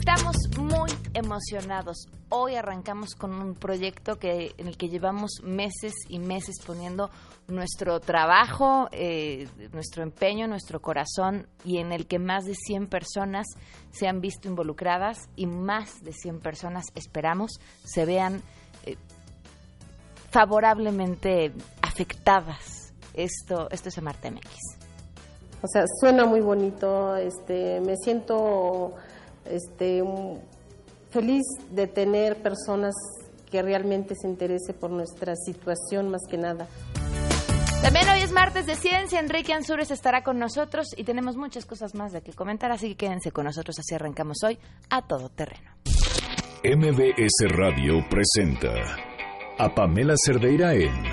Estamos muy emocionados. Hoy arrancamos con un proyecto que, en el que llevamos meses y meses poniendo nuestro trabajo, eh, nuestro empeño, nuestro corazón y en el que más de 100 personas se han visto involucradas y más de 100 personas, esperamos, se vean eh, favorablemente afectadas. Esto, esto es Amarte MX. O sea, suena muy bonito, este, me siento este, feliz de tener personas que realmente se interese por nuestra situación más que nada. También hoy es martes de ciencia, Enrique Ansures estará con nosotros y tenemos muchas cosas más de que comentar, así que quédense con nosotros, así arrancamos hoy a todo terreno. MBS Radio presenta a Pamela Cerdeira en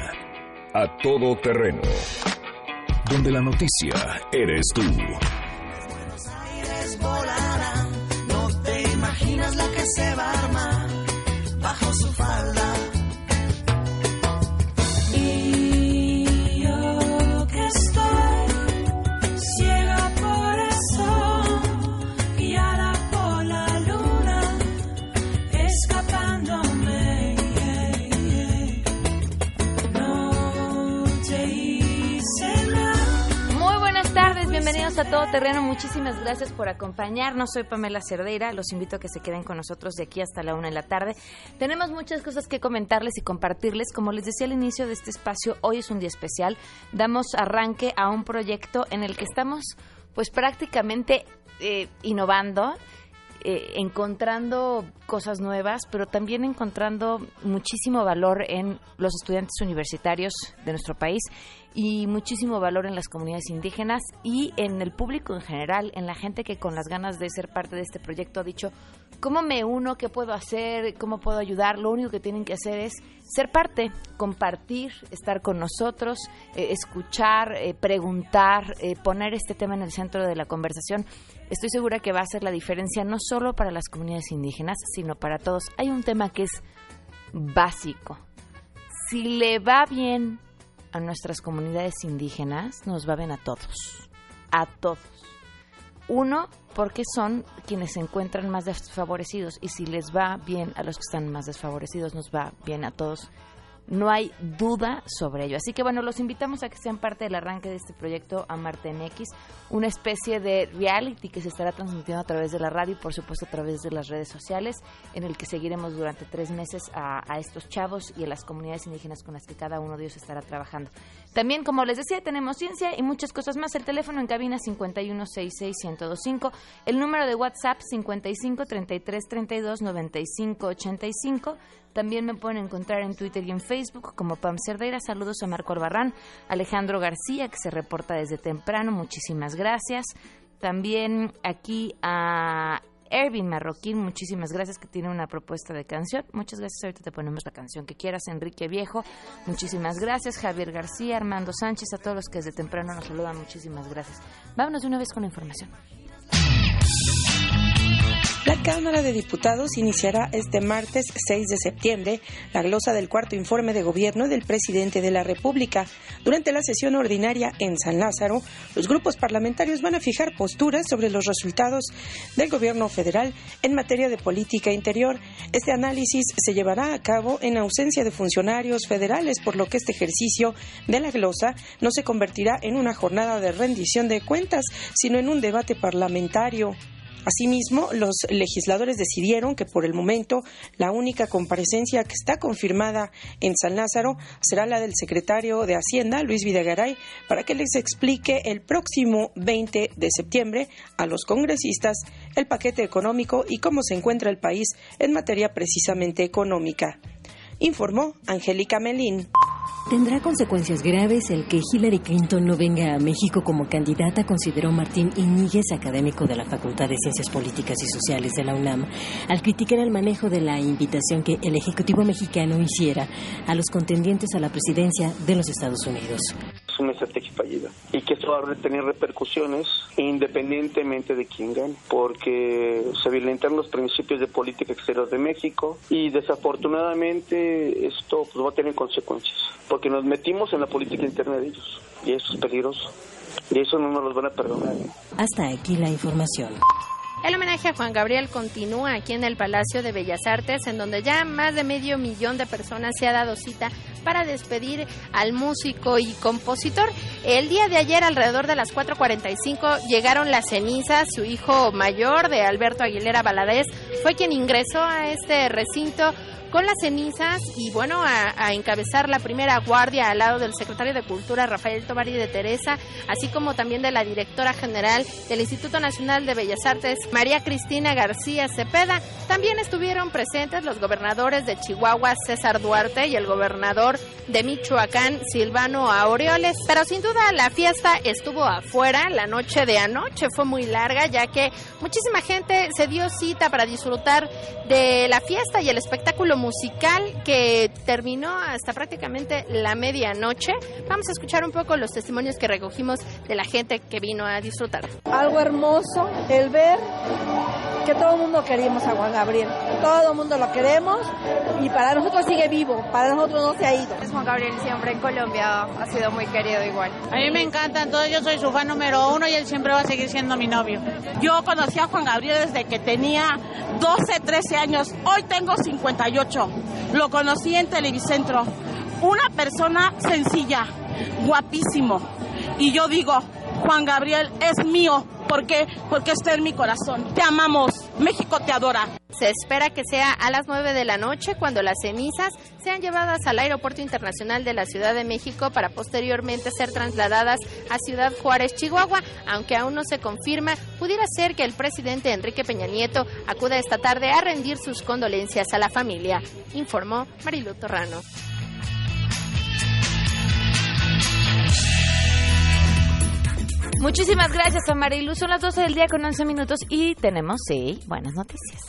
A Todo Terreno, donde la noticia eres tú. Se va a armar bajo su bienvenidos a Todo Terreno. Muchísimas gracias por acompañarnos. Soy Pamela Cerdeira. Los invito a que se queden con nosotros de aquí hasta la una de la tarde. Tenemos muchas cosas que comentarles y compartirles. Como les decía al inicio de este espacio, hoy es un día especial. Damos arranque a un proyecto en el que estamos, pues prácticamente eh, innovando. Eh, encontrando cosas nuevas, pero también encontrando muchísimo valor en los estudiantes universitarios de nuestro país y muchísimo valor en las comunidades indígenas y en el público en general, en la gente que con las ganas de ser parte de este proyecto ha dicho, ¿cómo me uno? ¿Qué puedo hacer? ¿Cómo puedo ayudar? Lo único que tienen que hacer es ser parte, compartir, estar con nosotros, eh, escuchar, eh, preguntar, eh, poner este tema en el centro de la conversación. Estoy segura que va a hacer la diferencia no solo para las comunidades indígenas, sino para todos. Hay un tema que es básico. Si le va bien a nuestras comunidades indígenas, nos va bien a todos, a todos. Uno, porque son quienes se encuentran más desfavorecidos y si les va bien a los que están más desfavorecidos, nos va bien a todos no hay duda sobre ello. Así que bueno, los invitamos a que sean parte del arranque de este proyecto Amarte MX, una especie de reality que se estará transmitiendo a través de la radio y por supuesto a través de las redes sociales, en el que seguiremos durante tres meses a, estos chavos y a las comunidades indígenas con las que cada uno de ellos estará trabajando. También, como les decía, tenemos ciencia y muchas cosas más. El teléfono en cabina 5166125, el número de WhatsApp 5533329585 también me pueden encontrar en Twitter y en Facebook como Pam Cerdeira. Saludos a Marco Albarrán, Alejandro García, que se reporta desde temprano. Muchísimas gracias. También aquí a Ervin Marroquín, muchísimas gracias que tiene una propuesta de canción. Muchas gracias, ahorita te ponemos la canción que quieras. Enrique Viejo, muchísimas gracias. Javier García, Armando Sánchez, a todos los que desde temprano nos saludan, muchísimas gracias. Vámonos de una vez con la información. La Cámara de Diputados iniciará este martes 6 de septiembre la glosa del cuarto informe de gobierno del presidente de la República. Durante la sesión ordinaria en San Lázaro, los grupos parlamentarios van a fijar posturas sobre los resultados del gobierno federal en materia de política interior. Este análisis se llevará a cabo en ausencia de funcionarios federales, por lo que este ejercicio de la glosa no se convertirá en una jornada de rendición de cuentas, sino en un debate parlamentario. Asimismo, los legisladores decidieron que por el momento la única comparecencia que está confirmada en San Lázaro será la del secretario de Hacienda, Luis Videgaray, para que les explique el próximo 20 de septiembre a los congresistas el paquete económico y cómo se encuentra el país en materia precisamente económica. Informó Angélica Melín. Tendrá consecuencias graves el que Hillary Clinton no venga a México como candidata, consideró Martín Iñiguez, académico de la Facultad de Ciencias Políticas y Sociales de la UNAM, al criticar el manejo de la invitación que el Ejecutivo mexicano hiciera a los contendientes a la presidencia de los Estados Unidos. Es una estrategia fallida y que esto va a tener repercusiones independientemente de quién gane, porque se violentan los principios de política exterior de México y desafortunadamente esto pues, va a tener consecuencias porque nos metimos en la política interna de ellos y eso es peligroso y eso no nos los van a perdonar. Hasta aquí la información. El homenaje a Juan Gabriel continúa aquí en el Palacio de Bellas Artes, en donde ya más de medio millón de personas se ha dado cita para despedir al músico y compositor. El día de ayer, alrededor de las 4.45, llegaron las cenizas. Su hijo mayor, de Alberto Aguilera Valadez, fue quien ingresó a este recinto con las cenizas y bueno, a, encabezar la primera guardia al lado del secretario de Cultura Rafael Tovari de Teresa, así como también de la directora general del Instituto Nacional de Bellas Artes, María Cristina García Cepeda. También estuvieron presentes los gobernadores de Chihuahua, César Duarte, y el gobernador de Michoacán, Silvano Aureoles. Pero sin duda la fiesta estuvo afuera, la noche de anoche fue muy larga, ya que muchísima gente se dio cita para disfrutar de la fiesta y el espectáculo musical que terminó hasta prácticamente la medianoche. Vamos a escuchar un poco los testimonios que recogimos de la gente que vino a disfrutar. Algo hermoso el ver que todo el mundo queríamos a Juan Gabriel. Todo el mundo lo queremos y para nosotros sigue vivo, para nosotros no se ha ido. Juan Gabriel siempre en Colombia ha sido muy querido igual. A mí me encanta, entonces yo soy su fan número uno y él siempre va a seguir siendo mi novio. Yo conocí a Juan Gabriel desde que tenía 12, 13 años. Hoy tengo 58 lo conocí en Televicentro. Una persona sencilla, guapísimo. Y yo digo, Juan Gabriel es mío. ¿Por qué? Porque está en mi corazón. Te amamos. México te adora. Se espera que sea a las 9 de la noche cuando las cenizas sean llevadas al Aeropuerto Internacional de la Ciudad de México para posteriormente ser trasladadas a Ciudad Juárez, Chihuahua. Aunque aún no se confirma, pudiera ser que el presidente Enrique Peña Nieto acuda esta tarde a rendir sus condolencias a la familia, informó Marilu Torrano. Muchísimas gracias a Marilu. Son las 12 del día con 11 minutos y tenemos, sí, buenas noticias.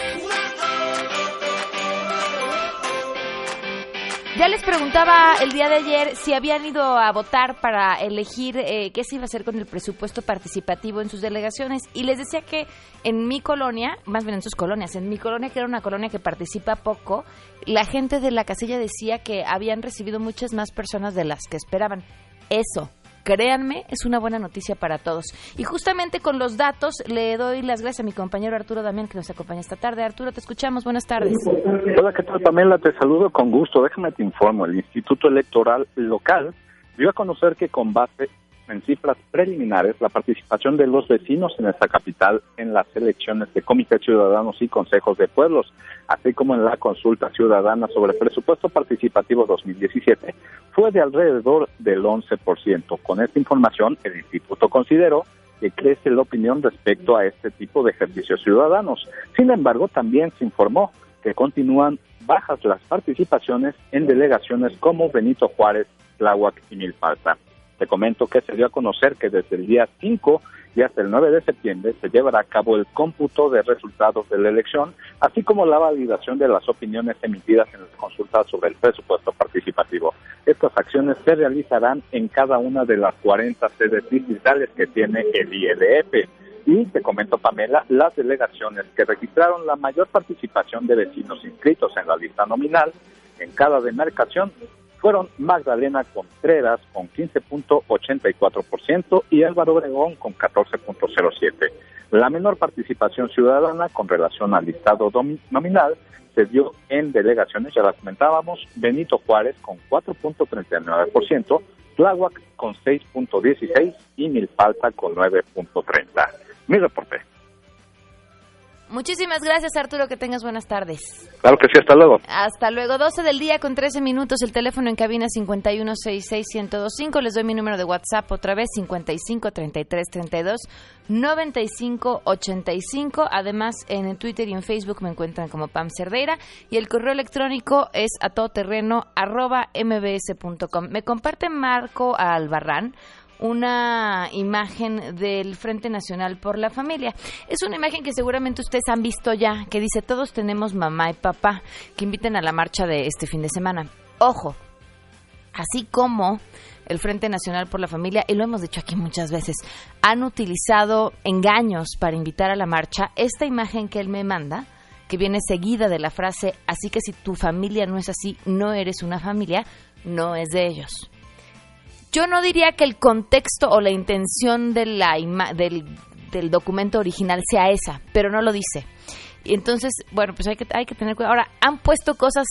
Ya les preguntaba el día de ayer si habían ido a votar para elegir eh, qué se iba a hacer con el presupuesto participativo en sus delegaciones y les decía que en mi colonia, más bien en sus colonias, en mi colonia que era una colonia que participa poco, la gente de la casilla decía que habían recibido muchas más personas de las que esperaban. Eso, créanme, es una buena noticia para todos. Y justamente con los datos le doy las gracias a mi compañero Arturo Damián que nos acompaña esta tarde. Arturo, te escuchamos. Buenas tardes. Hola, ¿qué tal Pamela? Te saludo con gusto. Déjame te informo. El Instituto Electoral Local dio a conocer que con base en cifras preliminares la participación de los vecinos en esta capital en las elecciones de comités ciudadanos y consejos de pueblos, así como en la consulta ciudadana sobre presupuesto participativo 2017, fue de alrededor del 11%. Con esta información, el instituto consideró que crece la opinión respecto a este tipo de ejercicios ciudadanos. Sin embargo, también se informó que continúan bajas las participaciones en delegaciones como Benito Juárez, Tláhuac y Milpalta. Te comento que se dio a conocer que desde el día 5 y hasta el 9 de septiembre se llevará a cabo el cómputo de resultados de la elección, así como la validación de las opiniones emitidas en las consultas sobre el presupuesto participativo. Estas acciones se realizarán en cada una de las 40 sedes distritales que tiene el IEDF. Y te comento, Pamela, las delegaciones que registraron la mayor participación de vecinos inscritos en la lista nominal en cada demarcación fueron Magdalena Contreras con 15.84% y Álvaro Obregón con 14.07%. La menor participación ciudadana con relación al listado nominal se dio en delegaciones, ya las comentábamos, Benito Juárez con 4.39%, Tláhuac con 6.16% y Milpalta con 9.30%. Mi reporte. Muchísimas gracias, Arturo. Que tengas buenas tardes. Claro que sí, hasta luego. Hasta luego. 12 del día con 13 minutos. El teléfono en cabina 5166125. Les doy mi número de WhatsApp otra vez: 5533329585. Además, en Twitter y en Facebook me encuentran como Pam Cerdeira. Y el correo electrónico es a mbs.com. Me comparte Marco Albarrán una imagen del Frente Nacional por la Familia. Es una imagen que seguramente ustedes han visto ya, que dice todos tenemos mamá y papá, que inviten a la marcha de este fin de semana. Ojo, así como el Frente Nacional por la Familia, y lo hemos dicho aquí muchas veces, han utilizado engaños para invitar a la marcha, esta imagen que él me manda, que viene seguida de la frase, así que si tu familia no es así, no eres una familia, no es de ellos. Yo no diría que el contexto o la intención de la del documento original sea esa, pero no lo dice. Y entonces, bueno, pues hay que, tener cuidado. Ahora, ¿han puesto cosas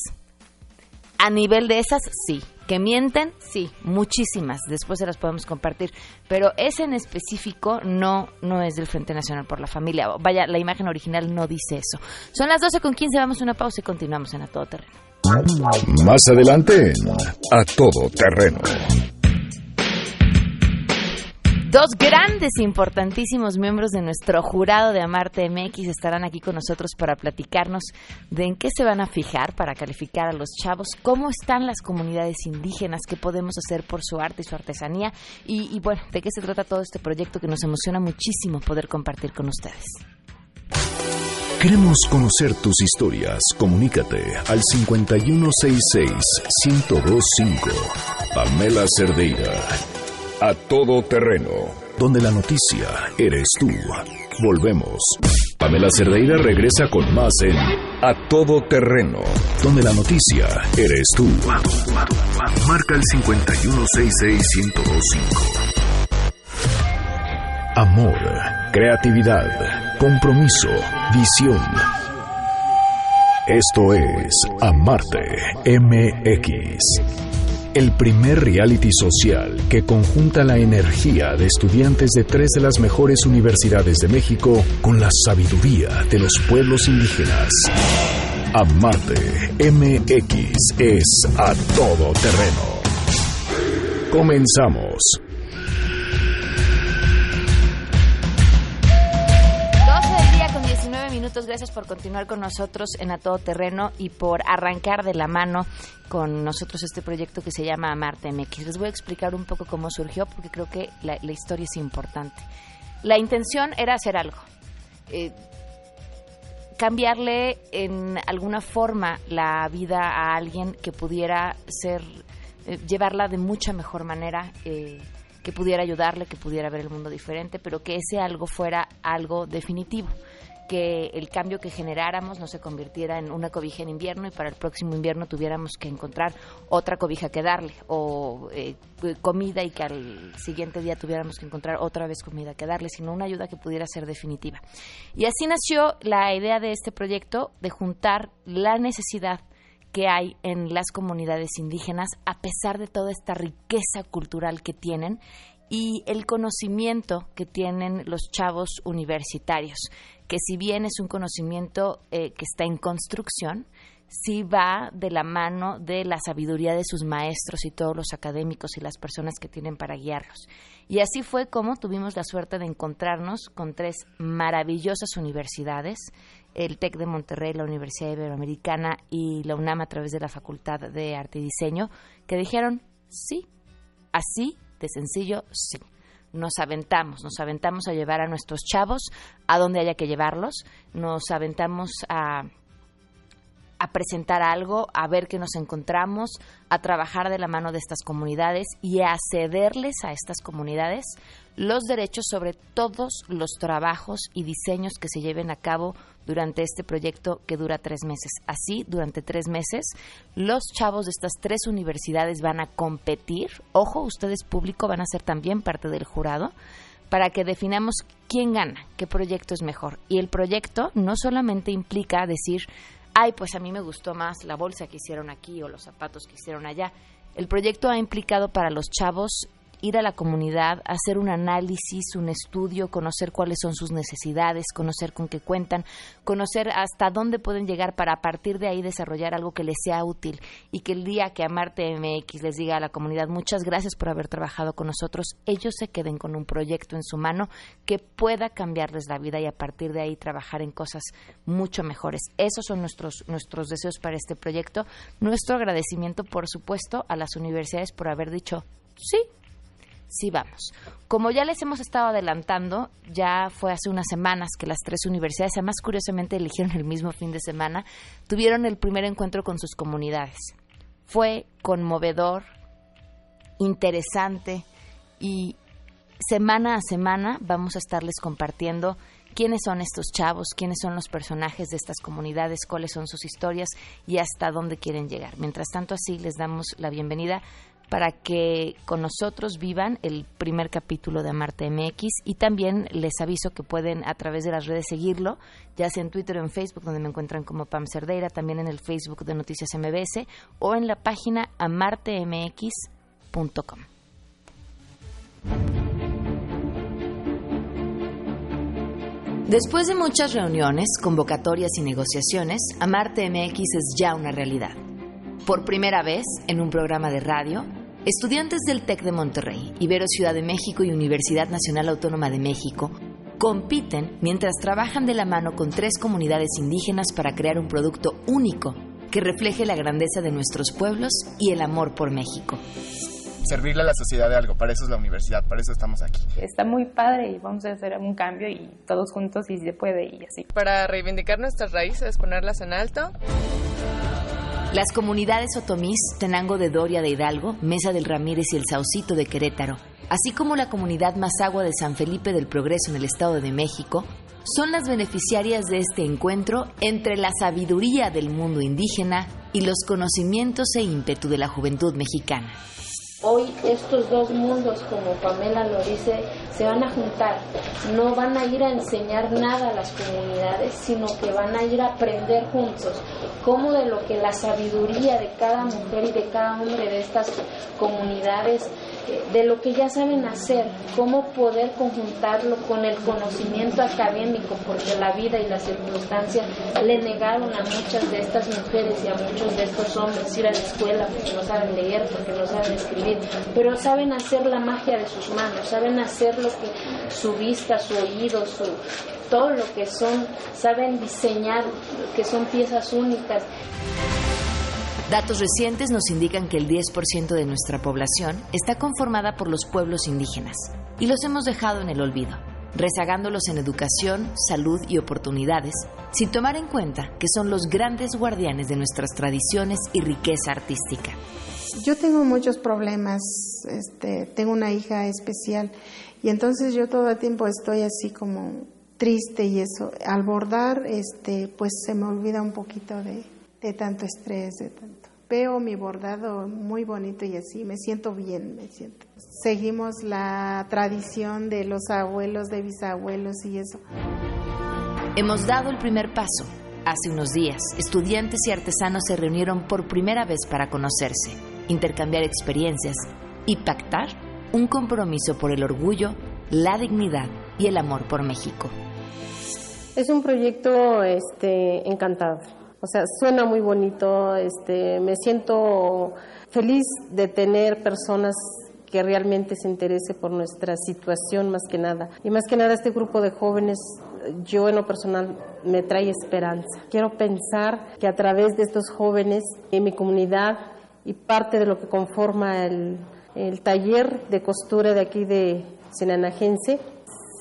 a nivel de esas? Sí. ¿Que mienten? Sí, muchísimas. Después se las podemos compartir. Pero ese en específico no, no es del Frente Nacional por la Familia. Vaya, la imagen original no dice eso. Son las 12 con 15, vamos a una pausa y continuamos en A Todo Terreno. Más adelante A Todo Terreno. Dos grandes, importantísimos miembros de nuestro jurado de Amarte MX estarán aquí con nosotros para platicarnos de en qué se van a fijar para calificar a los chavos, cómo están las comunidades indígenas, qué podemos hacer por su arte y su artesanía y, bueno, de qué se trata todo este proyecto que nos emociona muchísimo poder compartir con ustedes. Queremos conocer tus historias. Comunícate al 5166-1025. Pamela Cerdeira. A todo terreno. Donde la noticia eres tú. Volvemos. Pamela Cerdeira regresa con más en A todo terreno. Donde la noticia eres tú. Marca el 5166-1025. Amor, creatividad, compromiso, visión. Esto es Amarte MX. El primer reality social que conjunta la energía de estudiantes de tres de las mejores universidades de México con la sabiduría de los pueblos indígenas. Amarte MX es a todo terreno. Comenzamos. Minutos. Gracias por continuar con nosotros en A Todo Terreno y por arrancar de la mano con nosotros este proyecto que se llama Amarte MX. Les voy a explicar un poco cómo surgió porque creo que la, historia es importante. La intención era hacer algo. Eh, cambiarle en alguna forma la vida a alguien que pudiera ser, eh, llevarla de mucha mejor manera, eh, que pudiera ayudarle, que pudiera ver el mundo diferente, pero que ese algo fuera algo definitivo que el cambio que generáramos no se convirtiera en una cobija en invierno y para el próximo invierno tuviéramos que encontrar otra cobija que darle o eh, comida y que al siguiente día tuviéramos que encontrar otra vez comida que darle, sino una ayuda que pudiera ser definitiva. Y así nació la idea de este proyecto de juntar la necesidad que hay en las comunidades indígenas a pesar de toda esta riqueza cultural que tienen y el conocimiento que tienen los chavos universitarios, que si bien es un conocimiento eh, que está en construcción, sí va de la mano de la sabiduría de sus maestros y todos los académicos y las personas que tienen para guiarlos. Y así fue como tuvimos la suerte de encontrarnos con tres maravillosas universidades, el TEC de Monterrey, la Universidad Iberoamericana y la UNAM a través de la Facultad de Arte y Diseño, que dijeron, sí, así de sencillo, sí. Nos aventamos, nos aventamos a llevar a nuestros chavos a donde haya que llevarlos, nos aventamos a, a presentar algo, a ver qué nos encontramos, a trabajar de la mano de estas comunidades y a cederles a estas comunidades los derechos sobre todos los trabajos y diseños que se lleven a cabo durante este proyecto que dura tres meses. Así, durante tres meses, los chavos de estas tres universidades van a competir. Ojo, ustedes público van a ser también parte del jurado para que definamos quién gana, qué proyecto es mejor. Y el proyecto no solamente implica decir, ay, pues a mí me gustó más la bolsa que hicieron aquí o los zapatos que hicieron allá. El proyecto ha implicado para los chavos ir a la comunidad, hacer un análisis, un estudio, conocer cuáles son sus necesidades, conocer con qué cuentan, conocer hasta dónde pueden llegar para a partir de ahí desarrollar algo que les sea útil y que el día que Amarte MX les diga a la comunidad muchas gracias por haber trabajado con nosotros, ellos se queden con un proyecto en su mano que pueda cambiarles la vida y a partir de ahí trabajar en cosas mucho mejores. Esos son nuestros, nuestros deseos para este proyecto. Nuestro agradecimiento, por supuesto, a las universidades por haber dicho sí, sí vamos. Como ya les hemos estado adelantando, ya fue hace unas semanas que las tres universidades, además curiosamente eligieron el mismo fin de semana, tuvieron el primer encuentro con sus comunidades. Fue conmovedor, interesante y semana a semana vamos a estarles compartiendo quiénes son estos chavos, quiénes son los personajes de estas comunidades, cuáles son sus historias y hasta dónde quieren llegar. Mientras tanto, así les damos la bienvenida para que con nosotros vivan el primer capítulo de Amarte MX y también les aviso que pueden a través de las redes seguirlo, ya sea en Twitter o en Facebook, donde me encuentran como Pam Cerdeira, también en el Facebook de Noticias MBS o en la página amartemx.com. Después de muchas reuniones, convocatorias y negociaciones, Amarte MX es ya una realidad. Por primera vez, en un programa de radio, estudiantes del TEC de Monterrey, Ibero Ciudad de México y Universidad Nacional Autónoma de México compiten mientras trabajan de la mano con tres comunidades indígenas para crear un producto único que refleje la grandeza de nuestros pueblos y el amor por México servirle a la sociedad de algo. Para eso es la universidad, para eso estamos aquí. Está muy padre y vamos a hacer un cambio y todos juntos y se puede y así. Para reivindicar nuestras raíces, ponerlas en alto. Las comunidades otomís, Tenango de Doria de Hidalgo, Mesa del Ramírez y el Saucito de Querétaro, así como la comunidad Mazagua de San Felipe del Progreso en el Estado de México, son las beneficiarias de este encuentro entre la sabiduría del mundo indígena y los conocimientos e ímpetu de la juventud mexicana. Hoy estos dos mundos, como Pamela lo dice, se van a juntar. No van a ir a enseñar nada a las comunidades, sino que van a ir a aprender juntos cómo de lo que la sabiduría de cada mujer y de cada hombre de estas comunidades de lo que ya saben hacer, cómo poder conjuntarlo con el conocimiento académico, porque la vida y las circunstancias le negaron a muchas de estas mujeres y a muchos de estos hombres ir a la escuela porque no saben leer, porque no saben escribir, pero saben hacer la magia de sus manos, saben hacer lo que su vista, su oído, su todo lo que son, saben diseñar, que son piezas únicas. Datos recientes nos indican que el 10% de nuestra población está conformada por los pueblos indígenas y los hemos dejado en el olvido, rezagándolos en educación, salud y oportunidades, sin tomar en cuenta que son los grandes guardianes de nuestras tradiciones y riqueza artística. Yo tengo muchos problemas, este, tengo una hija especial y entonces yo todo el tiempo estoy así como triste y eso. Al bordar, este, pues se me olvida un poquito de, de tanto estrés, de tanto. Veo mi bordado muy bonito y así, me siento bien, me siento. Seguimos la tradición de los abuelos, de bisabuelos y eso. Hemos dado el primer paso. Hace unos días, estudiantes y artesanos se reunieron por primera vez para conocerse, intercambiar experiencias y pactar un compromiso por el orgullo, la dignidad y el amor por México. Es un proyecto este, encantado o sea, suena muy bonito, este, me siento feliz de tener personas que realmente se interese por nuestra situación más que nada. Y más que nada este grupo de jóvenes, yo en lo personal me trae esperanza. Quiero pensar que a través de estos jóvenes en mi comunidad y parte de lo que conforma el, el taller de costura de aquí de Senanagense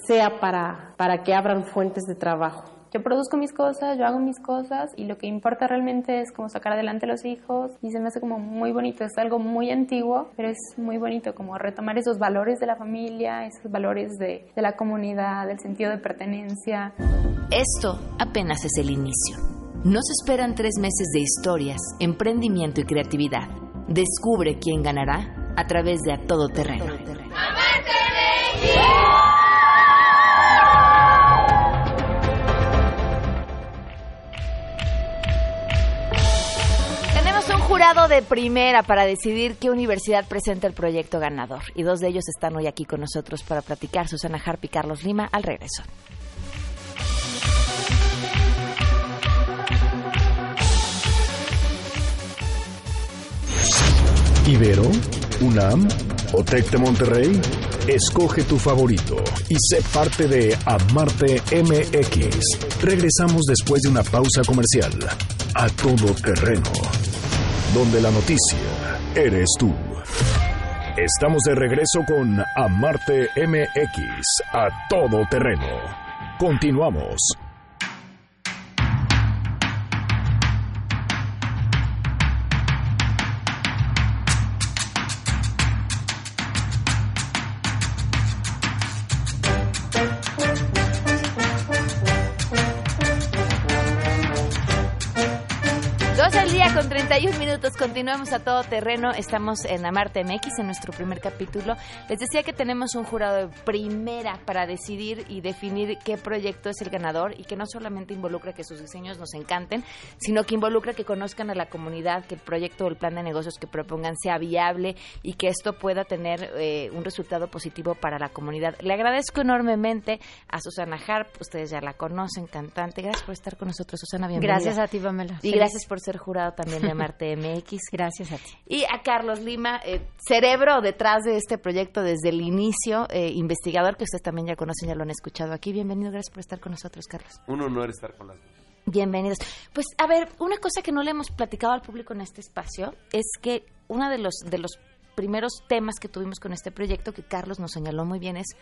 sea para, para que abran fuentes de trabajo yo produzco mis cosas, yo hago mis cosas y lo que importa realmente es como sacar adelante a los hijos y se me hace como muy bonito, es algo muy antiguo, pero es muy bonito como retomar esos valores de la familia, esos valores de, de la comunidad, del sentido de pertenencia. Esto apenas es el inicio. Nos esperan tres meses de historias, emprendimiento y creatividad. Descubre quién ganará a través de A Todo Terreno. jurado de primera para decidir qué universidad presenta el proyecto ganador. Y dos de ellos están hoy aquí con nosotros para platicar. Susana Harp y Carlos Lima al regreso. Ibero, UNAM o TEC de Monterrey. Escoge tu favorito y sé parte de Amarte MX. Regresamos después de una pausa comercial. A todo terreno donde la noticia eres tú. Estamos de regreso con Amarte MX a todo terreno. Continuamos. Minutos, continuamos a todo terreno. Estamos en Amarte MX, en nuestro primer capítulo. Les decía que tenemos un jurado de primera para decidir y definir qué proyecto es el ganador y que no solamente involucra que sus diseños nos encanten, sino que involucra que conozcan a la comunidad, que el proyecto o el plan de negocios que propongan sea viable y que esto pueda tener eh, un resultado positivo para la comunidad. Le agradezco enormemente a Susana Harp, ustedes ya la conocen, cantante. Gracias por estar con nosotros, Susana. Bienvenida. Gracias a ti, Pamela. Y gracias por ser jurado también de Marte MX. Gracias a ti. Y a Carlos Lima, eh, cerebro detrás de este proyecto desde el inicio, eh, investigador que ustedes también ya conocen, ya lo han escuchado aquí. Bienvenido, gracias por estar con nosotros, Carlos. Un honor estar con las dos. Bienvenidos. Pues a ver, una cosa que no le hemos platicado al público en este espacio es que uno de los de los primeros temas que tuvimos con este proyecto que Carlos nos señaló muy bien es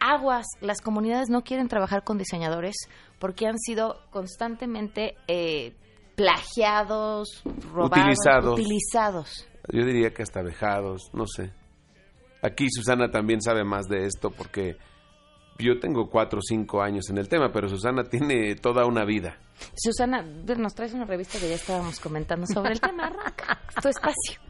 aguas, las comunidades no quieren trabajar con diseñadores porque han sido constantemente eh, plagiados, robados, Utilizados. utilizados. Yo diría que hasta vejados, no sé. Aquí Susana también sabe más de esto porque yo tengo cuatro o cinco años en el tema, pero Susana tiene toda una vida. Susana, nos traes una revista que ya estábamos comentando sobre el tema. Arranca, tu espacio.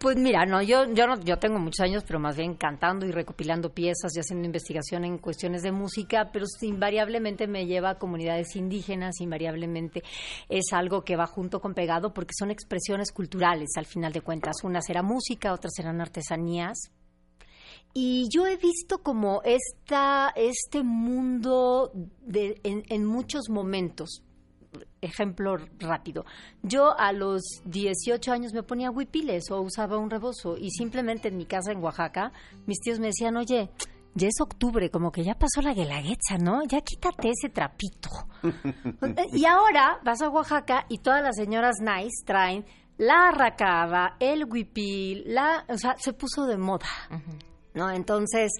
Pues mira, no, yo, yo no, yo tengo muchos años, pero más bien cantando y recopilando piezas y haciendo investigación en cuestiones de música, pero invariablemente me lleva a comunidades indígenas, invariablemente es algo que va junto con pegado porque son expresiones culturales al final de cuentas. Unas será música, otras serán artesanías, y yo he visto como esta, este mundo de, en, en muchos momentos. Ejemplo rápido. Yo a los 18 años me ponía huipiles o usaba un rebozo y simplemente en mi casa en Oaxaca mis tíos me decían, oye, ya es octubre, como que ya pasó la guelaguetza, ¿no? Ya quítate ese trapito. y ahora vas a Oaxaca y todas las señoras nice traen la racaba, el huipil, la, o sea, se puso de moda. ¿no? Entonces,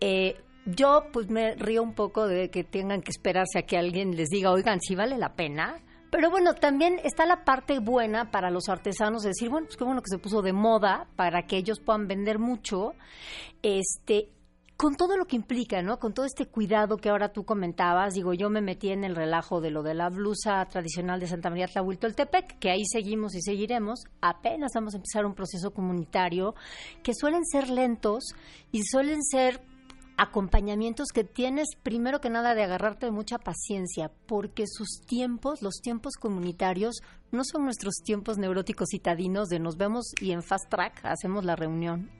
eh, yo pues me río un poco de que tengan que esperarse a que alguien les diga, oigan, sí vale la pena. Pero bueno, también está la parte buena para los artesanos de decir, bueno, pues qué bueno que se puso de moda para que ellos puedan vender mucho. Este, con todo lo que implica, ¿no? Con todo este cuidado que ahora tú comentabas, digo, yo me metí en el relajo de lo de la blusa tradicional de Santa María Tlahuiltoltepec, que ahí seguimos y seguiremos. Apenas vamos a empezar un proceso comunitario que suelen ser lentos y suelen ser acompañamientos que tienes primero que nada de agarrarte de mucha paciencia, porque sus tiempos, los tiempos comunitarios, no son nuestros tiempos neuróticos citadinos de nos vemos y en fast track hacemos la reunión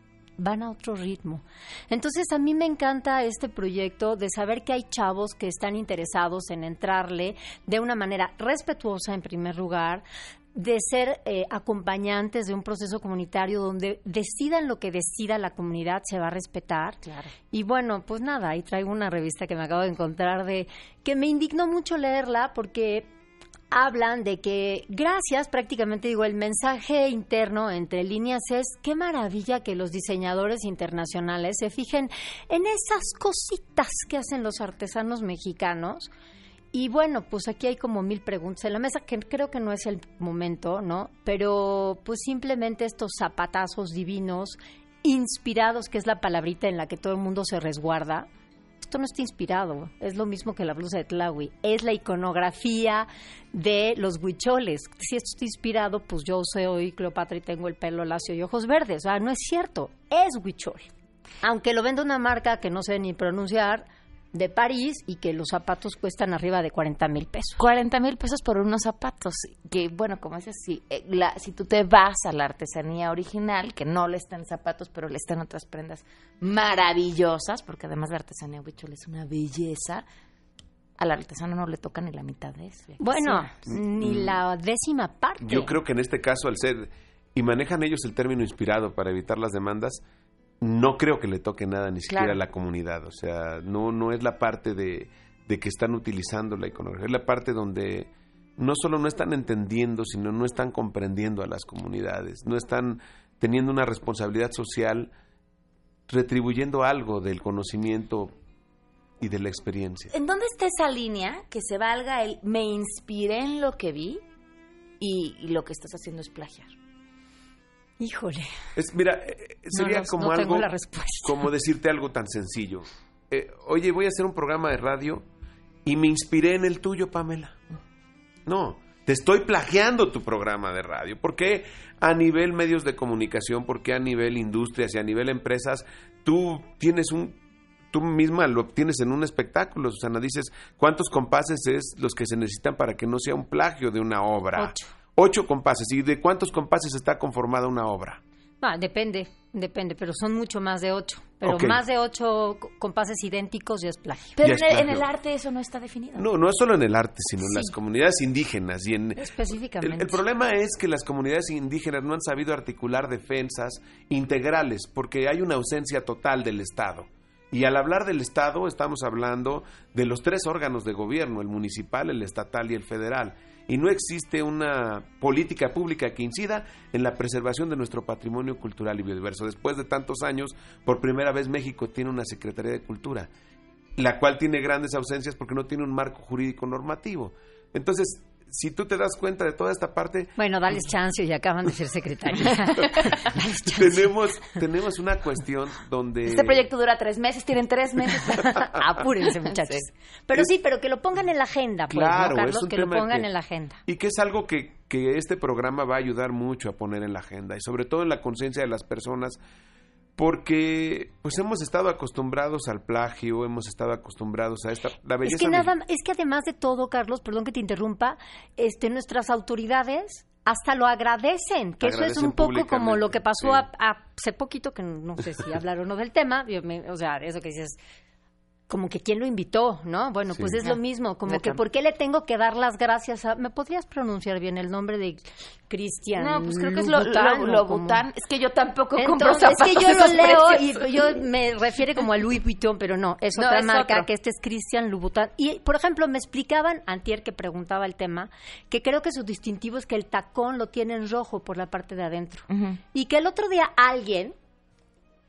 van a otro ritmo. Entonces a mí me encanta este proyecto de saber que hay chavos que están interesados en entrarle de una manera respetuosa en primer lugar, de ser eh, acompañantes de un proceso comunitario donde decidan lo que decida la comunidad se va a respetar. Claro. Y bueno, pues nada, ahí traigo una revista que me acabo de encontrar de que me indignó mucho leerla porque hablan de que gracias, prácticamente digo, el mensaje interno entre líneas es qué maravilla que los diseñadores internacionales se fijen en esas cositas que hacen los artesanos mexicanos. Y bueno, pues aquí hay como mil preguntas en la mesa, que creo que no es el momento, ¿no? Pero pues simplemente estos zapatazos divinos, inspirados, que es la palabrita en la que todo el mundo se resguarda, esto no está inspirado, es lo mismo que la blusa de Tlawi, es la iconografía de los huicholes. Si esto está inspirado, pues yo soy Cleopatra y tengo el pelo lacio y ojos verdes. O sea, no es cierto, es huichol. Aunque lo vende una marca que no sé ni pronunciar, de París y que los zapatos cuestan arriba de 40 mil pesos. 40 mil pesos por unos zapatos, que bueno, como dices, si, eh, la, si tú te vas a la artesanía original, que no le están zapatos, pero le están otras prendas maravillosas, porque además la artesanía huichol es una belleza, al artesano no le toca ni la mitad de eso. Bueno, Sí. ni la décima parte. Yo creo que en este caso, al ser, y manejan ellos el término inspirado para evitar las demandas, no creo que le toque nada ni siquiera Claro. a la comunidad. O sea, no, no es la parte de, de que están utilizando la iconografía, es la parte donde no solo no están entendiendo, sino no están comprendiendo a las comunidades, no están teniendo una responsabilidad social, retribuyendo algo del conocimiento y de la experiencia. ¿En dónde está esa línea que se valga el me inspiré en lo que vi y, y lo que estás haciendo es plagiar? Híjole. Es, mira, eh, sería No, no, como no algo, la como decirte algo tan sencillo. Eh, Oye, voy a hacer un programa de radio y me inspiré en el tuyo, Pamela. No, te estoy plagiando tu programa de radio. ¿Por qué a nivel medios de comunicación, por qué a nivel industrias y a nivel empresas tú tienes un tú misma lo tienes en un espectáculo, Susana, dices, ¿cuántos compases es los que se necesitan para que no sea un plagio de una obra? Ocho. Ocho compases. ¿Y de cuántos compases está conformada una obra? Ah, depende, depende, pero son mucho más de ocho. Pero más de ocho co- compases idénticos ya es plagio. Pero en es el, en plagio. el arte eso no está definido. No, no es solo en el arte, sino en las comunidades indígenas y en Específicamente. El, el problema es que las comunidades indígenas no han sabido articular defensas integrales porque hay una ausencia total del Estado. Y al hablar del Estado estamos hablando de los tres órganos de gobierno, el municipal, el estatal y el federal. Y no existe una política pública que incida en la preservación de nuestro patrimonio cultural y biodiverso. Después de tantos años, por primera vez México tiene una Secretaría de Cultura la cual tiene grandes ausencias porque no tiene un marco jurídico normativo. Entonces, si tú te das cuenta de toda esta parte, Bueno, dales chance y acaban de ser secretaria. tenemos, tenemos una cuestión donde... Este proyecto dura tres meses, tienen tres meses. Apúrense, muchachos. Pero sí, pero que lo pongan en la agenda, pues, Claro, ¿no, es Carlos? un Que lo pongan que- en la agenda. Y que es algo que, que este programa va a ayudar mucho a poner en la agenda y sobre todo en la conciencia de las personas porque pues hemos estado acostumbrados al plagio, hemos estado acostumbrados a esta la belleza Es que nada, mexicana. es que además de todo, Carlos, perdón que te interrumpa, este, nuestras autoridades hasta lo agradecen, que eso es un poco como lo que pasó a- a- hace poquito, que no sé si hablar o no del tema, yo me- o sea, eso que dices, como que quién lo invitó, ¿no? Bueno, Sí. pues es lo mismo, como que ¿por qué le tengo que dar las gracias a... ¿Me podrías pronunciar bien el nombre de Cristian? No, pues creo que es lo. Es que yo tampoco compro Entonces, zapatos es que yo lo leo precios. y yo me refiere como a Louis Vuitton, pero no, es No, otra es marca otro. que este es Christian Louboutin. Y, por ejemplo, me explicaban, antier que preguntaba el tema, que creo que su distintivo es que el tacón lo tiene en rojo por la parte de adentro. Y que el otro día alguien,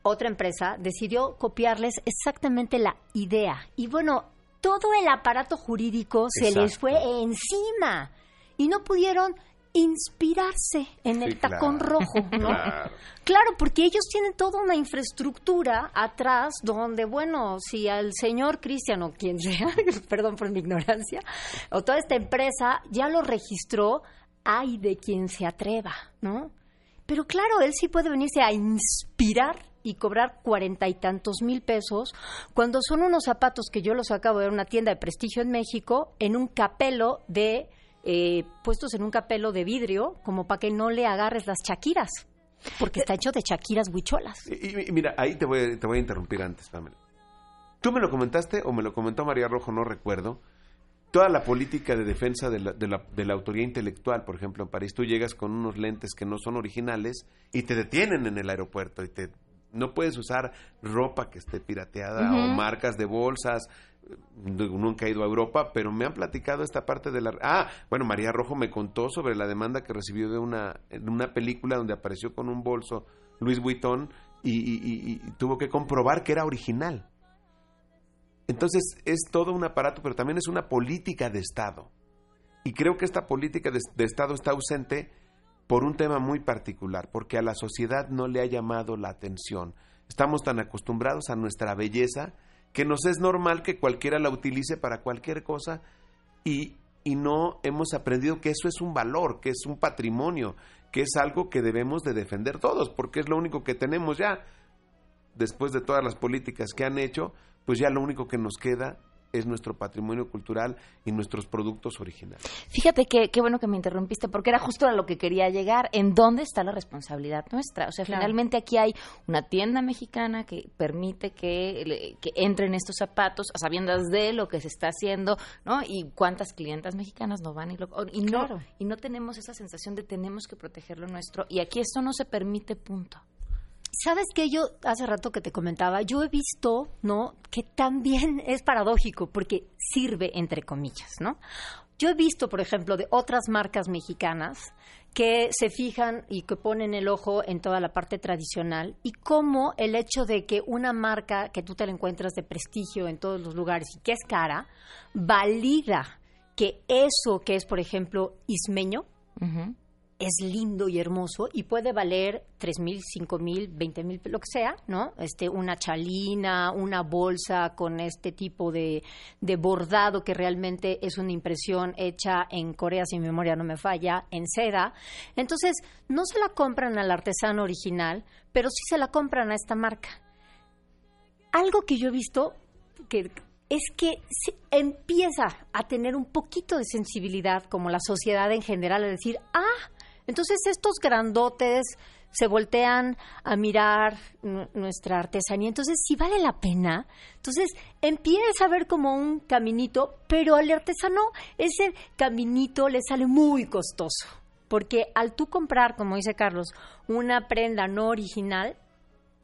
otra empresa, decidió copiarles exactamente la idea. Y bueno, todo el aparato jurídico se les fue encima. Y no pudieron inspirarse en el tacón claro. rojo, ¿no? Claro. Claro, porque ellos tienen toda una infraestructura atrás donde, bueno, si al señor Cristian o quien sea, perdón por mi ignorancia, o toda esta empresa ya lo registró, hay de quien se atreva, ¿no? Pero claro, él sí puede venirse a inspirar y cobrar cuarenta y tantos mil pesos cuando son unos zapatos que yo los acabo de ver en una tienda de prestigio en México en un capelo de eh, puestos en un capelo de vidrio como para que no le agarres las chaquiras porque está hecho de chaquiras huicholas. Y, mira, ahí te voy, a- te voy a interrumpir antes, Pamela. Tú me lo comentaste o me lo comentó María Rojo, no recuerdo. Toda la política de defensa de la, de, la, de la autoría intelectual, por ejemplo, en París, tú llegas con unos lentes que no son originales y te detienen en el aeropuerto y te no puedes usar ropa que esté pirateada o marcas de bolsas. Nunca he ido a Europa, pero me han platicado esta parte de la... Ah, bueno, María Rojo me contó sobre la demanda que recibió de una, en una película donde apareció con un bolso Luis Vuitton y, y- y- y tuvo que comprobar que era original. Entonces es todo un aparato, pero también es una política de Estado. Y creo que esta política de, de Estado está ausente por un tema muy particular, porque a la sociedad no le ha llamado la atención. Estamos tan acostumbrados a nuestra belleza que nos es normal que cualquiera la utilice para cualquier cosa y, y no hemos aprendido que eso es un valor, que es un patrimonio, que es algo que debemos de defender todos, porque es lo único que tenemos ya. Después de todas las políticas que han hecho, pues ya lo único que nos queda es nuestro patrimonio cultural y nuestros productos originales. Fíjate que qué bueno que me interrumpiste, porque era justo a lo que quería llegar. ¿En dónde está la responsabilidad nuestra? O sea, Claro. finalmente aquí hay una tienda mexicana que permite que, que entren estos zapatos a sabiendas de lo que se está haciendo, ¿no? Y cuántas clientas mexicanas no van y, lo- y no Claro. y no tenemos esa sensación de tenemos que proteger lo nuestro y aquí esto no se permite, punto. ¿Sabes qué? Yo hace rato que te comentaba, yo he visto, ¿no? Que también es paradójico porque sirve entre comillas, ¿no? Yo he visto, por ejemplo, de otras marcas mexicanas que se fijan y que ponen el ojo en toda la parte tradicional y cómo el hecho de que una marca que tú te la encuentras de prestigio en todos los lugares y que es cara, valida que eso que es, por ejemplo, ismeño, es lindo y hermoso y puede valer tres mil, cinco mil, veinte mil, lo que sea, ¿no? Este, una chalina, una bolsa con este tipo de, de bordado que realmente es una impresión hecha en Corea, si mi memoria no me falla, en seda. Entonces, no se la compran al artesano original, pero sí se la compran a esta marca. Algo que yo he visto que es que empieza a tener un poquito de sensibilidad como la sociedad en general a decir, ah, entonces estos grandotes se voltean a mirar nuestra artesanía. Entonces, si vale la pena, entonces empieza a ver como un caminito, pero al artesano ese caminito le sale muy costoso. Porque al tú comprar, como dice Carlos, una prenda no original,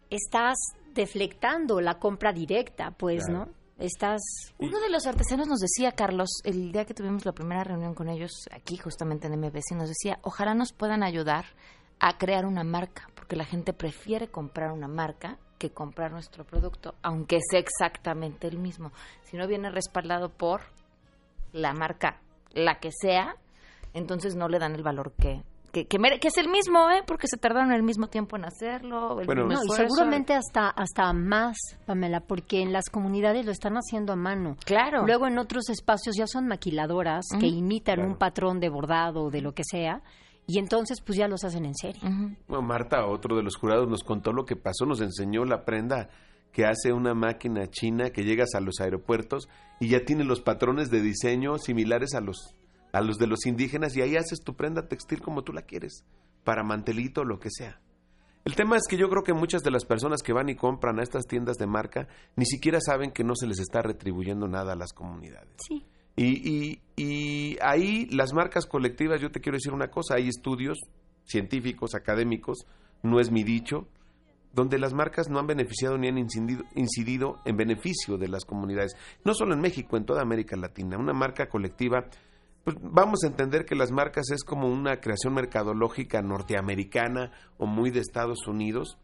estás deflectando la compra directa, pues, ¿no? Estás... Uno de los artesanos nos decía, Carlos, el día que tuvimos la primera reunión con ellos aquí justamente en MBC, nos decía, ojalá nos puedan ayudar a crear una marca, porque la gente prefiere comprar una marca que comprar nuestro producto, aunque sea exactamente el mismo. Si no viene respaldado por la marca, la que sea, entonces no le dan el valor que, que, que, es el mismo, ¿eh? Porque se tardaron el mismo tiempo en hacerlo. bueno, y seguramente hasta, hasta más, Pamela, porque en las comunidades lo están haciendo a mano. Claro. Luego en otros espacios ya son maquiladoras que imitan un patrón de bordado o de lo que sea. Y entonces, pues ya los hacen en serie. Marta, otro de los jurados, nos contó lo que pasó, nos enseñó la prenda que hace una máquina china que llegas a los aeropuertos y ya tiene los patrones de diseño similares a los a los de los indígenas y ahí haces tu prenda textil como tú la quieres, para mantelito o lo que sea. El tema es que yo creo que muchas de las personas que van y compran a estas tiendas de marca ni siquiera saben que no se les está retribuyendo nada a las comunidades. Sí. Y, y, y ahí las marcas colectivas, yo te quiero decir una cosa, hay estudios científicos, académicos, no es mi dicho, donde las marcas no han beneficiado ni han incidido, incidido, en beneficio de las comunidades. No solo en México, en toda América Latina. Una marca colectiva pues vamos a entender que las marcas es como una creación mercadológica norteamericana o muy de Estados Unidos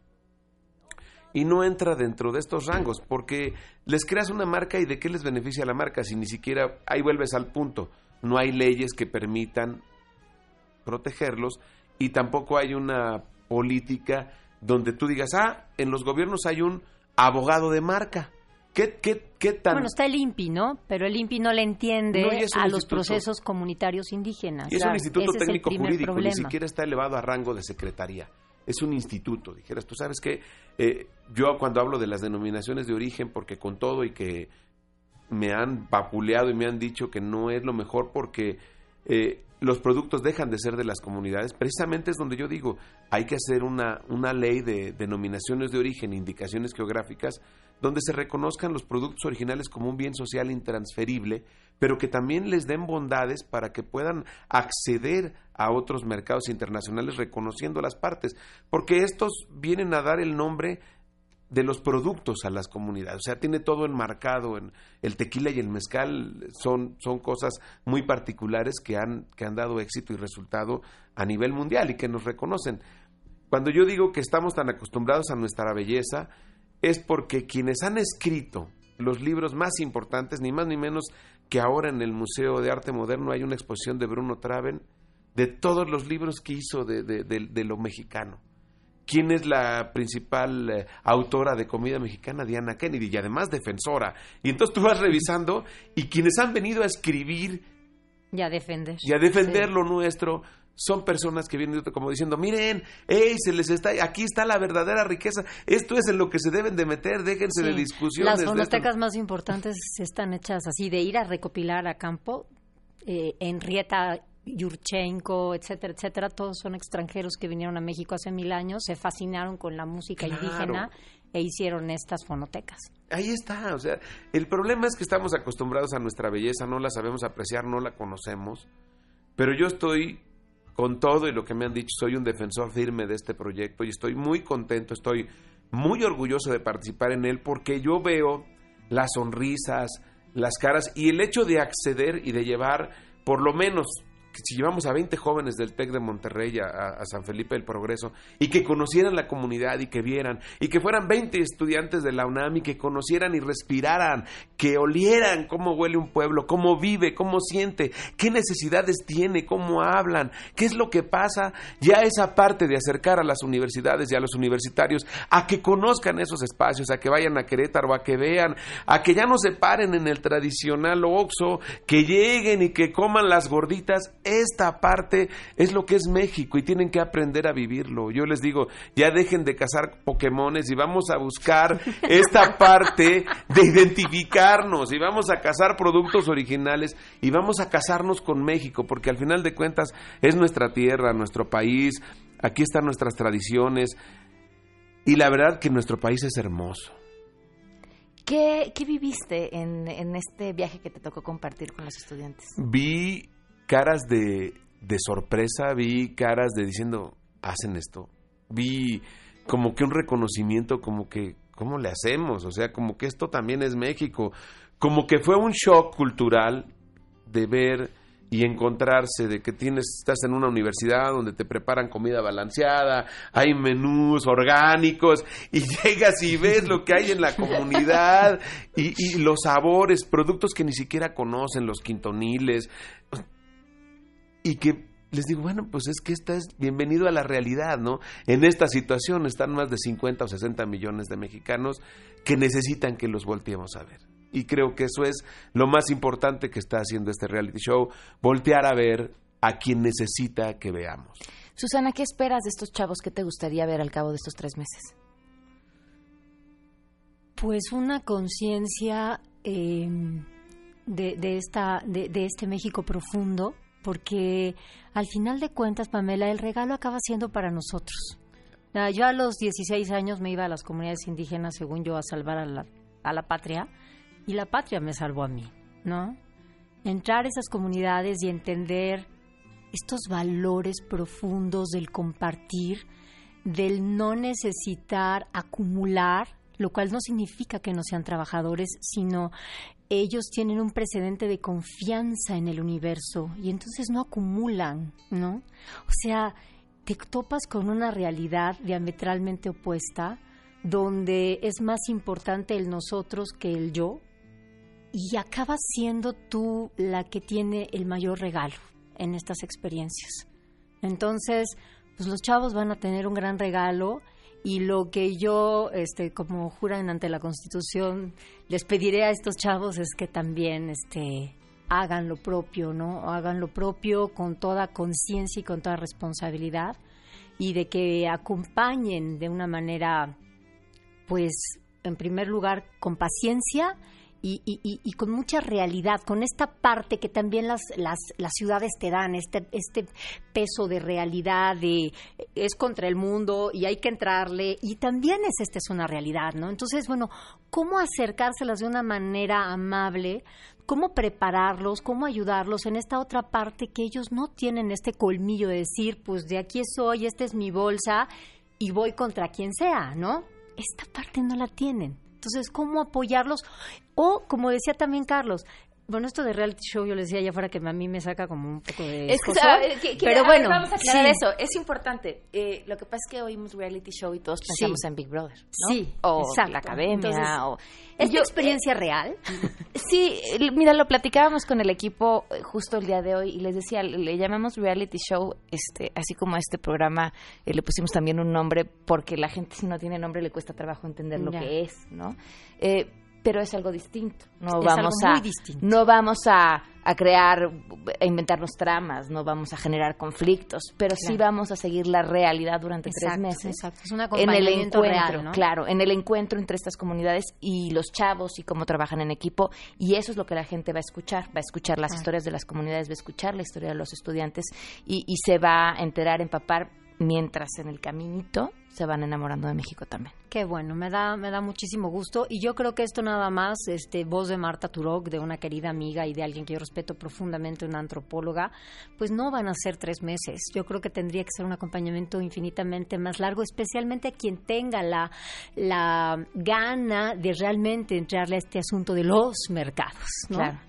y no entra dentro de estos rangos porque les creas una marca y de qué les beneficia la marca si ni siquiera ahí vuelves al punto. No hay leyes que permitan protegerlos y tampoco hay una política donde tú digas ah en los gobiernos hay un abogado de marca ¿Qué, qué, qué tan... Bueno, está el INPI, ¿no? Pero el INPI no le entiende a los procesos comunitarios indígenas. Y es un instituto técnico jurídico, ni siquiera está elevado a rango de secretaría. Es un instituto, dijeras. Tú sabes que eh, yo cuando hablo de las denominaciones de origen, porque con todo y que me han vapuleado y me han dicho que no es lo mejor porque eh, los productos dejan de ser de las comunidades, precisamente es donde yo digo, hay que hacer una, una ley de denominaciones de origen, indicaciones geográficas, donde se reconozcan los productos originales como un bien social intransferible, pero que también les den bondades para que puedan acceder a otros mercados internacionales reconociendo las partes, porque estos vienen a dar el nombre de los productos a las comunidades, o sea, tiene todo enmarcado en el tequila y el mezcal son, son cosas muy particulares que han, que han dado éxito y resultado a nivel mundial y que nos reconocen. Cuando yo digo que estamos tan acostumbrados a nuestra belleza, es porque quienes han escrito los libros más importantes, ni más ni menos que ahora en el Museo de Arte Moderno hay una exposición de Bruno Traven de todos los libros que hizo de, lo mexicano. ¿Quién es la principal eh, autora de comida mexicana? Diana Kennedy, y además defensora. Y entonces tú vas revisando y quienes han venido a escribir y a defender. Y a defender lo nuestro son personas que vienen como diciendo, miren, hey, se les está, aquí está la verdadera riqueza, esto es en lo que se deben de meter, déjense de discusiones. Las fonotecas más importantes están hechas así, de ir a recopilar a campo, eh, Enrieta Yurchenko, etcétera, etcétera, todos son extranjeros que vinieron a México hace mil años, se fascinaron con la música indígena e hicieron estas fonotecas. Ahí está, o sea, el problema es que estamos acostumbrados a nuestra belleza, no la sabemos apreciar, no la conocemos, pero yo estoy con todo y lo que me han dicho, soy un defensor firme de este proyecto y estoy muy contento, estoy muy orgulloso de participar en él porque yo veo las sonrisas, las caras y el hecho de acceder y de llevar por lo menos si llevamos a 20 jóvenes del TEC de Monterrey a, San Felipe del Progreso y que conocieran la comunidad y que vieran, y que fueran 20 estudiantes de la UNAM y que conocieran y respiraran, que olieran cómo huele un pueblo, cómo vive, cómo siente, qué necesidades tiene, cómo hablan, qué es lo que pasa, ya esa parte de acercar a las universidades y a los universitarios a que conozcan esos espacios, a que vayan a Querétaro, a que vean, a que ya no se paren en el tradicional Oxo, que lleguen y que coman las gorditas, esta parte es lo que es México y tienen que aprender a vivirlo. Yo les digo, ya dejen de cazar Pokémones y vamos a buscar esta parte de identificarnos y vamos a cazar productos originales y vamos a casarnos con México, porque al final de cuentas es nuestra tierra, nuestro país, aquí están nuestras tradiciones y la verdad que nuestro país es hermoso. ¿Qué, qué viviste en, en, este viaje que te tocó compartir con los estudiantes? Vi caras de, de sorpresa, vi caras de diciendo, hacen esto. Vi como que un reconocimiento, como que, ¿cómo le hacemos? O sea, como que esto también es México. Como que fue un shock cultural de ver y encontrarse de que tienes estás en una universidad donde te preparan comida balanceada, hay menús orgánicos y llegas y ves lo que hay en la comunidad y, y los sabores, productos que ni siquiera conocen, los quintoniles y que les digo, bueno, pues es que esta es bienvenido a la realidad, ¿no? En esta situación están más de 50 o 60 millones de mexicanos que necesitan que los volteemos a ver. Y creo que eso es lo más importante que está haciendo este reality show, voltear a ver a quien necesita que veamos. Susana, ¿qué esperas de estos chavos que te gustaría ver al cabo de estos tres meses? Pues una conciencia eh, de, de, esta, de, de este México profundo, porque al final de cuentas, Pamela, el regalo acaba siendo para nosotros. Yo a los 16 años me iba a las comunidades indígenas, según yo, a salvar a la, a la patria, y la patria me salvó a mí, ¿no? Entrar a esas comunidades y entender estos valores profundos del compartir, del no necesitar acumular, lo cual no significa que no sean trabajadores, sino ellos tienen un precedente de confianza en el universo y entonces no acumulan, ¿no? O sea, te topas con una realidad diametralmente opuesta donde es más importante el nosotros que el yo y acabas siendo tú la que tiene el mayor regalo en estas experiencias. Entonces, pues los chavos van a tener un gran regalo y lo que yo, este, como juran ante la Constitución, les pediré a estos chavos es que también, este, hagan lo propio, ¿no? Hagan lo propio con toda conciencia y con toda responsabilidad y de que acompañen de una manera, pues, en primer lugar, con paciencia y, y, con mucha realidad, con esta parte que también las, las, las ciudades te dan, este, este peso de realidad, de es contra el mundo y hay que entrarle, y también es esta es una realidad, ¿no? Entonces, bueno, ¿cómo acercárselas de una manera amable? ¿Cómo prepararlos? ¿Cómo ayudarlos en esta otra parte que ellos no tienen este colmillo de decir, pues de aquí soy, esta es mi bolsa y voy contra quien sea, ¿no? Esta parte no la tienen. Entonces, ¿cómo apoyarlos? O, como decía también Carlos, bueno, esto de reality show yo les decía allá afuera que a mí me saca como un poco de... Es que, ¿sabes? que, que pero bueno, ver, vamos a aclarar sí. eso, es importante. Eh, lo que pasa es que oímos reality show y todos pensamos sí. en Big Brother, ¿no? Sí, o exacto. la academia, Entonces, o... ¿Es tu experiencia real? Sí, mira, lo platicábamos con el equipo eh, justo el día de hoy y les decía, le llamamos reality show, este, así como a este programa eh, le pusimos también un nombre porque la gente si no tiene nombre le cuesta trabajo entender lo Ya. que es, ¿no? Eh, pero es algo distinto. No Es vamos algo a muy distinto. no vamos a, a crear, a inventarnos tramas, no vamos a generar conflictos, pero sí vamos a seguir la realidad durante Exacto, tres meses. exacto. Es un en el acompañamiento encuentro, real, ¿no? claro, en el encuentro entre estas comunidades y los chavos y cómo trabajan en equipo y eso es lo que la gente va a escuchar, va a escuchar las Claro. historias de las comunidades, va a escuchar la historia de los estudiantes y, y se va a enterar, empapar mientras en el caminito se van enamorando de México también. Qué bueno, me da, me da muchísimo gusto. Y yo creo que esto nada más, este, voz de Marta Turok, de una querida amiga y de alguien que yo respeto profundamente, una antropóloga, pues no van a ser tres meses. Yo creo que tendría que ser un acompañamiento infinitamente más largo, especialmente a quien tenga la, la gana de realmente entrarle a este asunto de los mercados. ¿no? Claro.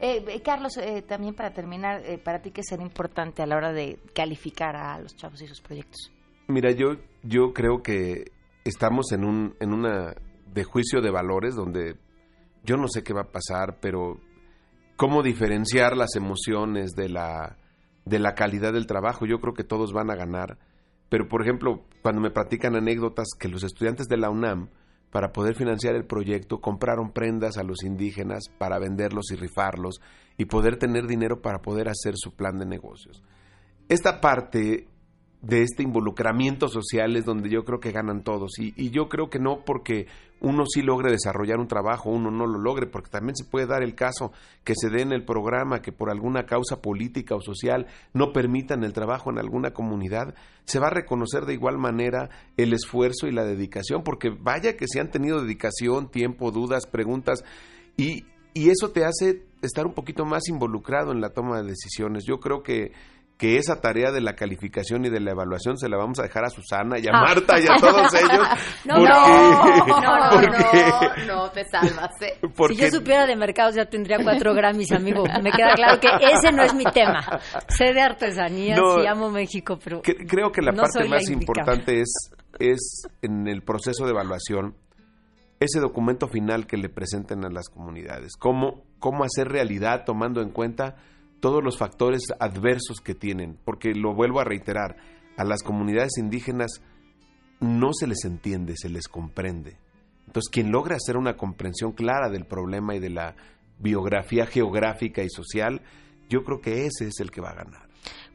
Eh, eh, Carlos, eh, también para terminar, eh, para ti, ¿qué será importante a la hora de calificar a los chavos y sus proyectos? Mira, yo, yo creo que estamos en, un, en una de juicio de valores donde yo no sé qué va a pasar, pero cómo diferenciar las emociones de la, de la calidad del trabajo. Yo creo que todos van a ganar. Pero, por ejemplo, cuando me platican anécdotas que los estudiantes de la UNAM, para poder financiar el proyecto, compraron prendas a los indígenas para venderlos y rifarlos y poder tener dinero para poder hacer su plan de negocios. Esta parte de este involucramiento social es donde yo creo que ganan todos. Y, y, yo creo que no porque uno sí logre desarrollar un trabajo, uno no lo logre, porque también se puede dar el caso que se dé en el programa que por alguna causa política o social no permitan el trabajo en alguna comunidad, se va a reconocer de igual manera el esfuerzo y la dedicación, porque vaya que se han tenido dedicación, tiempo, dudas, preguntas, y, y eso te hace estar un poquito más involucrado en la toma de decisiones. Yo creo que que esa tarea de la calificación y de la evaluación se la vamos a dejar a Susana y a Ah. Marta y a todos ellos. No, porque, no, no, porque- no, no, te salvas. ¿eh? Porque- Si yo supiera de mercados ya tendría cuatro Grammys, amigo. Me queda claro que ese no es mi tema. Sé de artesanía, No. sí amo México, pero cre- creo que la no parte la más importante es, es en el proceso de evaluación ese documento final que le presenten a las comunidades. Cómo, cómo hacer realidad tomando en cuenta todos los factores adversos que tienen. Porque lo vuelvo a reiterar, a las comunidades indígenas no se les entiende, se les comprende. Entonces, quien logra hacer una comprensión clara del problema y de la biografía geográfica y social, yo creo que ese es el que va a ganar.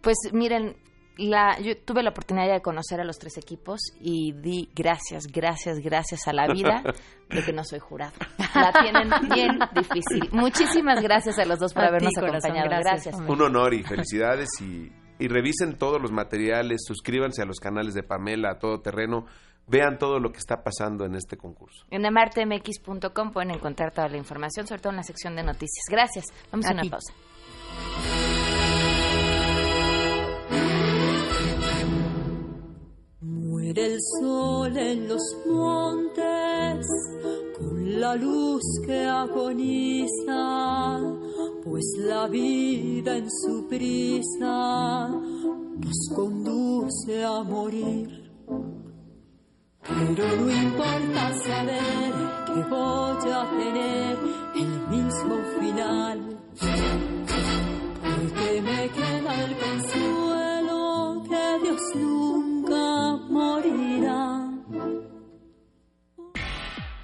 Pues miren, la, yo tuve la oportunidad de conocer a los tres equipos y di gracias, gracias, gracias a la vida de que no soy jurado. La tienen bien difícil. Muchísimas gracias a los dos por A habernos ti, corazón, acompañado. gracias. Gracias. Un honor y felicidades y, y revisen todos los materiales, suscríbanse a los canales de Pamela, a todo terreno, vean todo lo que está pasando en este concurso. En amartemx.com pueden encontrar toda la información, sobre todo en la sección de noticias. Gracias. Vamos a, A una ti. pausa. El sol en los montes con la luz que agoniza, pues la vida en su prisa nos conduce a morir. Pero no importa saber que voy a tener el mismo final, porque me queda el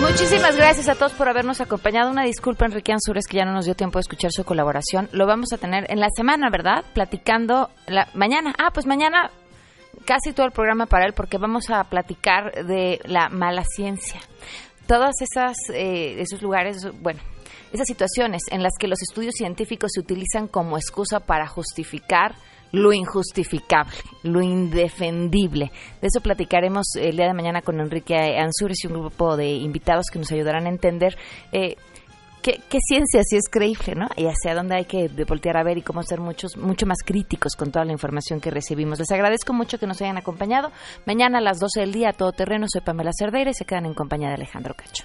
Muchísimas gracias a todos por habernos acompañado. Una disculpa, Enrique Ansures, que ya no nos dio tiempo de escuchar su colaboración. Lo vamos a tener en la semana, ¿verdad? Platicando la mañana. Ah, pues mañana casi todo el programa para él, porque vamos a platicar de la mala ciencia. Todas esas eh, esos lugares, bueno, esas situaciones en las que los estudios científicos se utilizan como excusa para justificar lo injustificable, lo indefendible. De eso platicaremos el día de mañana con Enrique Ansures y un grupo de invitados que nos ayudarán a entender eh, qué, ciencia sí es creíble, ¿no? Y hacia dónde hay que voltear a ver y cómo ser muchos, mucho más críticos con toda la información que recibimos. Les agradezco mucho que nos hayan acompañado. Mañana a las 12 del día, a todo terreno, soy Pamela Cerdeira y se quedan en compañía de Alejandro Cacho.